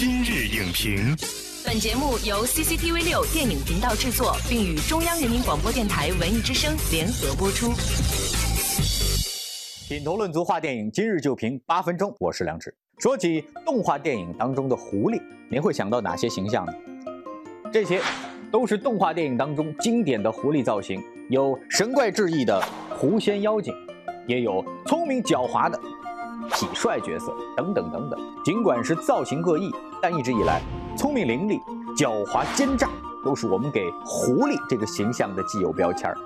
今日影评，本节目由 CCTV 六电影频道制作，并与中央人民广播电台文艺之声联合播出。品头论足话电影，今日就评八分钟。我是梁志。说起动画电影当中的狐狸，您会想到哪些形象呢？这些都是动画电影当中经典的狐狸造型，有神怪志异的狐仙妖精，也有聪明狡猾的痞帅角色，等等等等。尽管是造型各异，但一直以来，聪明伶俐、狡猾奸诈都是我们给狐狸这个形象的既有标签儿。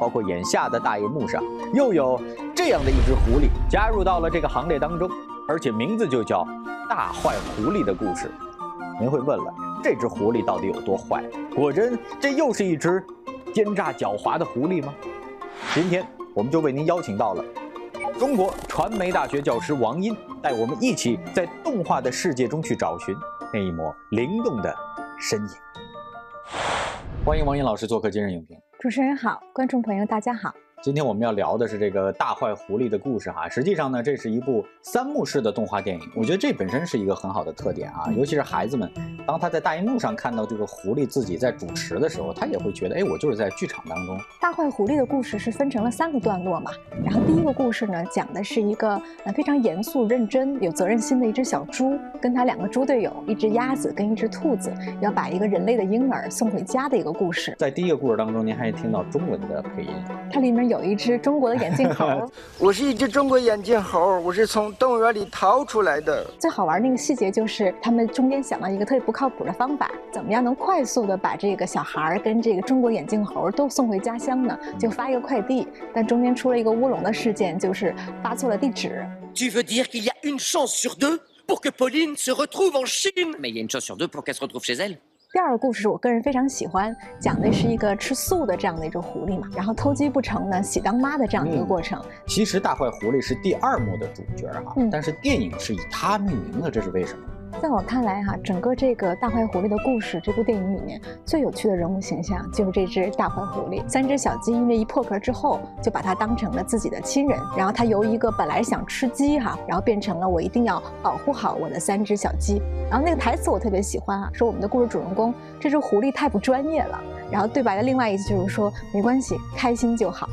包括眼下的大荧幕上，又有这样的一只狐狸加入到了这个行列当中，而且名字就叫《大坏狐狸的故事》。您会问了，这只狐狸到底有多坏？果真，这又是一只奸诈狡猾的狐狸吗？今天我们就为您邀请到了中国传媒大学教师王音，带我们一起在动画的世界中去找寻那一抹灵动的身影。欢迎王音老师做客今日影评。主持人好，观众朋友大家好。今天我们要聊的是这个大坏狐狸的故事哈。实际上呢，这是一部三幕式的动画电影。我觉得这本身是一个很好的特点啊，尤其是孩子们，当他在大荧幕上看到这个狐狸自己在主持的时候，他也会觉得，哎，我就是在剧场当中。大坏狐狸的故事是分成了三个段落嘛。然后第一个故事呢，讲的是一个呃非常严肃、认真、有责任心的一只小猪，跟他两个猪队友，一只鸭子跟一只兔子，要把一个人类的婴儿送回家的一个故事。在第一个故事当中，您还听到中文的配音，它里面有一只中国的眼镜猴。我是一只中国眼镜猴，我是从动物园里逃出来的。最好玩那个细节就是他们中间想到一个特别不靠谱的方法，怎么样能快速的把这个小孩跟这个中国眼镜猴都送回家乡呢？就发一个快递，但中间出了一个乌龙的事件，就是发错了地址。Tu veux dire qu'il y a une chance sur deux pour que Pauline se retrouve en Chine Mais il y a une chance sur deux pour qu'elle se retrouve chez elle. 第二个故事是我个人非常喜欢，讲的是一个吃素的这样的一只狐狸嘛，然后偷鸡不成呢喜当妈的这样的一个过程。其实大坏狐狸是第二幕的主角哈，嗯但是电影是以它命名的，这是为什么？在我看来哈、整个这个大坏狐狸的故事，这部电影里面最有趣的人物形象就是这只大坏狐狸。三只小鸡因为一破壳之后，就把它当成了自己的亲人，然后它由一个本来想吃鸡哈，然后变成了我一定要保护好我的三只小鸡。然后那个台词我特别喜欢啊，说我们的故事主人公这只狐狸太不专业了。然后对白的另外一句就是说没关系，开心就好。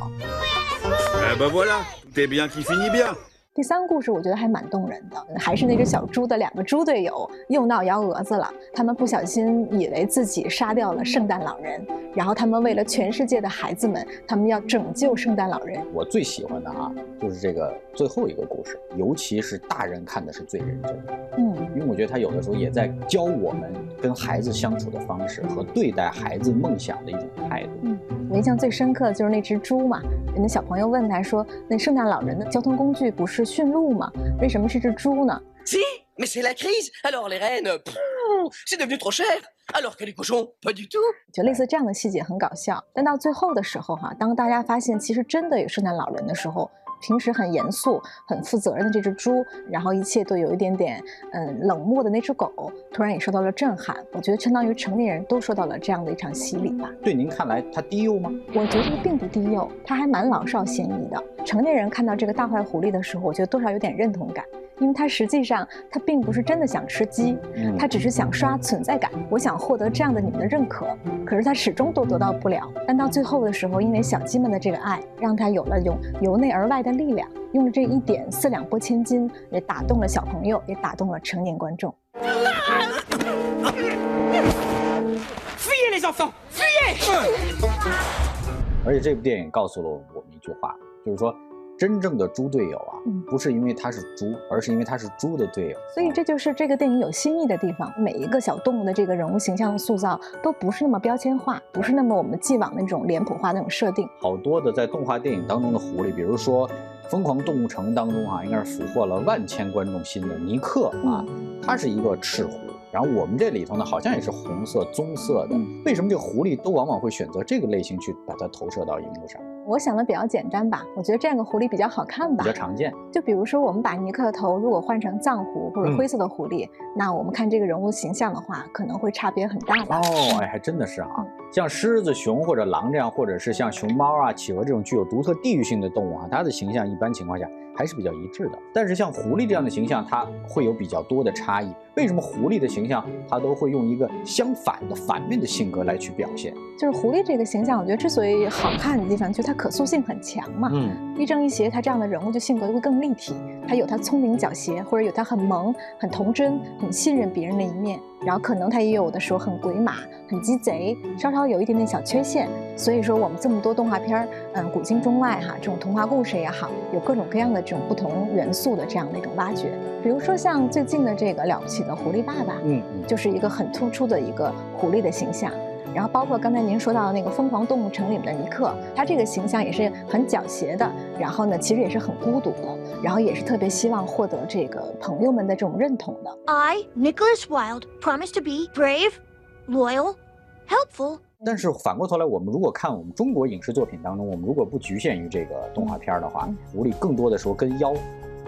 第三个故事我觉得还蛮动人的，还是那只小猪的两个猪队友又闹幺蛾子了。他们不小心以为自己杀掉了圣诞老人，然后他们为了全世界的孩子们，他们要拯救圣诞老人。我最喜欢的啊，就是这个最后一个故事，尤其是大人看的是最认真的，嗯，因为我觉得他有的时候也在教我们跟孩子相处的方式和对待孩子梦想的一种态度。嗯我印象最深刻的就是那只猪嘛，人家小朋友问他说：“那圣诞老人的交通工具不是驯鹿吗？为什么是只猪呢？” Si Mais c'est la crise! Alors les rennes, pfff, c'est devenu trop cher! Alors que les cochons, pas du tout! 就类似这样的细节很搞笑，但到最后的时候哈、当大家发现其实真的有圣诞老人的时候，平时很严肃、很负责任的这只猪，然后一切都有一点点嗯冷漠的那只狗，突然也受到了震撼。我觉得相当于成年人都受到了这样的一场洗礼吧。对您看来，它低幼吗？我觉得并不低幼，它还蛮老少咸宜的。成年人看到这个大坏狐狸的时候，我觉得多少有点认同感，因为他实际上他并不是真的想吃鸡，嗯他只是想刷存在感，我想获得这样的你们的认可，可是他始终都得到不了。但到最后的时候，因为小鸡们的这个爱，让他有了由由内而外的力量，用了这一点四两拨千斤，也打动了小朋友，也打动了成年观众。Fuyez les enfants Fuyez 而且这部电影告诉了我们一句话，就是说，真正的猪队友啊，嗯不是因为他是猪，而是因为他是猪的队友。所以这就是这个电影有新意的地方。每一个小动物的这个人物形象的塑造都不是那么标签化，不是那么我们既往的那种脸谱化那种设定。好多的在动画电影当中的狐狸，比如说《疯狂动物城》当中啊，应该是俘获了万千观众心的尼克啊，他是一个赤狐。然后我们这里头呢，好像也是红色、棕色的。嗯为什么这个狐狸都往往会选择这个类型去把它投射到荧幕上？我想的比较简单吧，我觉得这样个狐狸比较好看吧比较。常见。就比如说，我们把尼克的头如果换成藏狐或者嗯灰色的狐狸，那我们看这个人物形象的话，可能会差别很大吧。哦，哎，还真的是啊，像狮子、熊或者狼这样，或者是像熊猫啊、企鹅这种具有独特地域性的动物啊，它的形象一般情况下还是比较一致的。但是像狐狸这样的形象，它会有比较多的差异。为什么狐狸的形象它都会用一个相反的反面的性格来去表现？就是狐狸这个形象，我觉得之所以好看的地方，就它可塑性很强嘛。嗯，一正一邪，它这样的人物就性格就会更立体。他有他聪明狡黠，或者有他很萌、很童真、很信任别人的一面。然后可能他也有的时候很鬼马、很鸡贼，稍稍有一点点小缺陷。所以说我们这么多动画片儿，嗯，古今中外哈，这种童话故事也好，有各种各样的这种不同元素的这样的一种挖掘。比如说像最近的这个了不起的狐狸爸爸，嗯，就是一个很突出的一个狐狸的形象。然后包括刚才您说到的那个《疯狂动物城》里面的尼克，他这个形象也是很狡黠的，然后呢，其实也是很孤独的，然后也是特别希望获得这个朋友们的这种认同的。I, Nicholas Wilde, promise to be brave, loyal, helpful. 但是反过头来，我们如果看我们中国影视作品当中，我们如果不局限于这个动画片儿的话嗯，狐狸更多的时候跟妖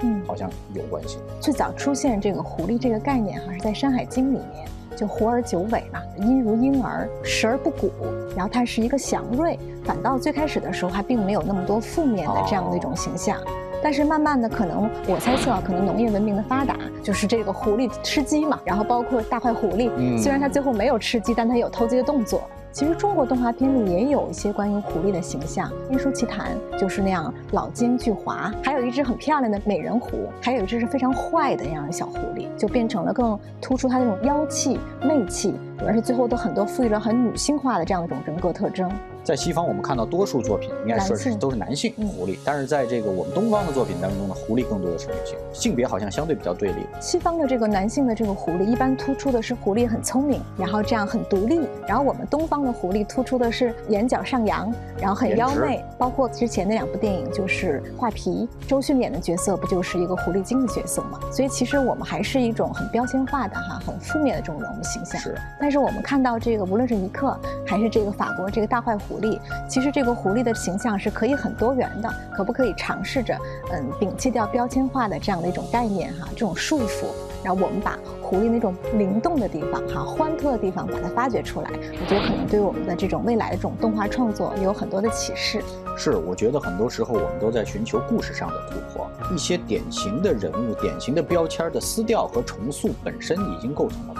嗯，好像有关系。最早出现这个狐狸这个概念哈，是在《山海经》里面，就狐而九尾嘛，音如婴儿，食而不鼓，然后它是一个祥瑞，反倒最开始的时候还并没有那么多负面的这样的一种形象。但是慢慢的，可能我猜测啊，可能农业文明的发达，就是这个狐狸吃鸡嘛，然后包括大坏狐狸，嗯虽然它最后没有吃鸡，但它有偷鸡的动作。其实中国动画片里也有一些关于狐狸的形象，《天书奇谭》就是那样老奸巨猾，还有一只很漂亮的美人狐，还有一只是非常坏的那样的小狐狸，就变成了更突出它那种妖气、媚气，而且最后都很多赋予了很女性化的这样一种人格特征。在西方，我们看到多数作品应该说是都是男性嗯狐狸，但是在这个我们东方的作品当中呢，狐狸更多的是女性，性别好像相对比较对立。西方的这个男性的这个狐狸，一般突出的是狐狸很聪明，然后这样很独立；然后我们东方的狐狸突出的是眼角上扬，然后很妖媚。包括之前那两部电影，就是《画皮》，周迅演的角色不就是一个狐狸精的角色吗？所以其实我们还是一种很标签化的哈，很负面的这种人物形象。是，但但是我们看到这个，无论是尼克还是这个法国这个大坏狐狸，其实这个狐狸的形象是可以很多元的，可不可以尝试着，嗯，摒弃掉标签化的这样的一种概念哈，这种束缚，然后我们把狐狸那种灵动的地方哈，欢特的地方把它发掘出来，我觉得可能对我们的这种未来的这种动画创作有很多的启示。是，我觉得很多时候我们都在寻求故事上的突破，一些典型的人物、典型的标签的撕掉和重塑本身已经构成了。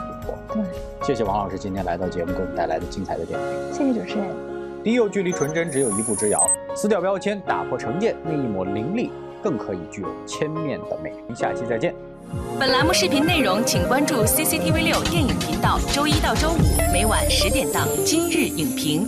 谢谢王老师今天来到节目给我们带来的精彩的点评。谢谢主持人。低幼距离纯真只有一步之遥，撕掉标签，打破成见，那一抹凌厉更可以具有千面的美。下期再见。本栏目视频内容，请关注 CCTV 六电影频道，周一到周五每晚十点档《今日影评》。